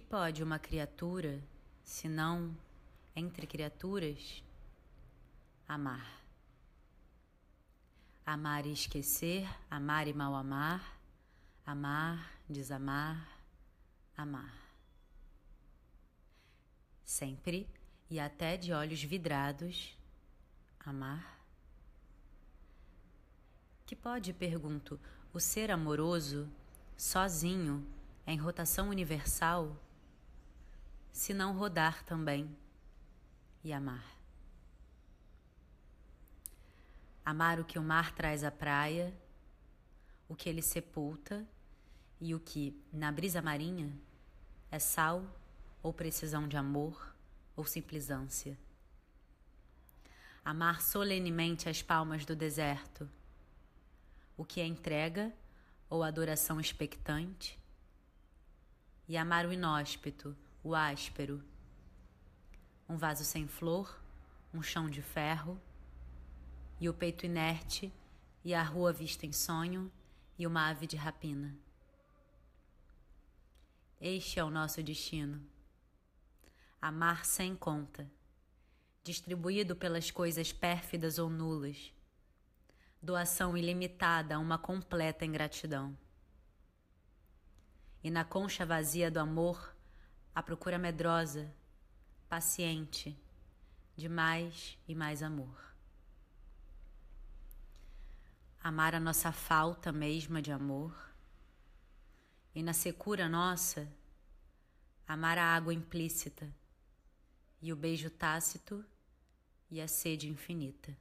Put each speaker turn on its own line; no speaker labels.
pode uma criatura, se não, entre criaturas, amar? Amar e esquecer, amar e mal amar, amar, desamar, amar. Sempre e até de olhos vidrados, amar. Que pode, pergunto, o ser amoroso, sozinho, em rotação universal, se não rodar também e amar? Amar o que o mar traz à praia, o que ele sepulta e o que, na brisa marinha, é sal ou precisão de amor ou simples ânsia. Amar solenemente as palmas do deserto, o que é entrega ou adoração expectante, e amar o inóspito, o áspero, um vaso sem flor, um chão de ferro e o peito inerte, e a rua vista em sonho, e uma ave de rapina. Este é o nosso destino. Amar sem conta, distribuído pelas coisas pérfidas ou nulas, doação ilimitada a uma completa ingratidão. E na concha vazia do amor, a procura medrosa, paciente, de mais e mais amor amar a nossa falta mesma de amor, e na secura nossa, amar a água implícita, e o beijo tácito e a sede infinita.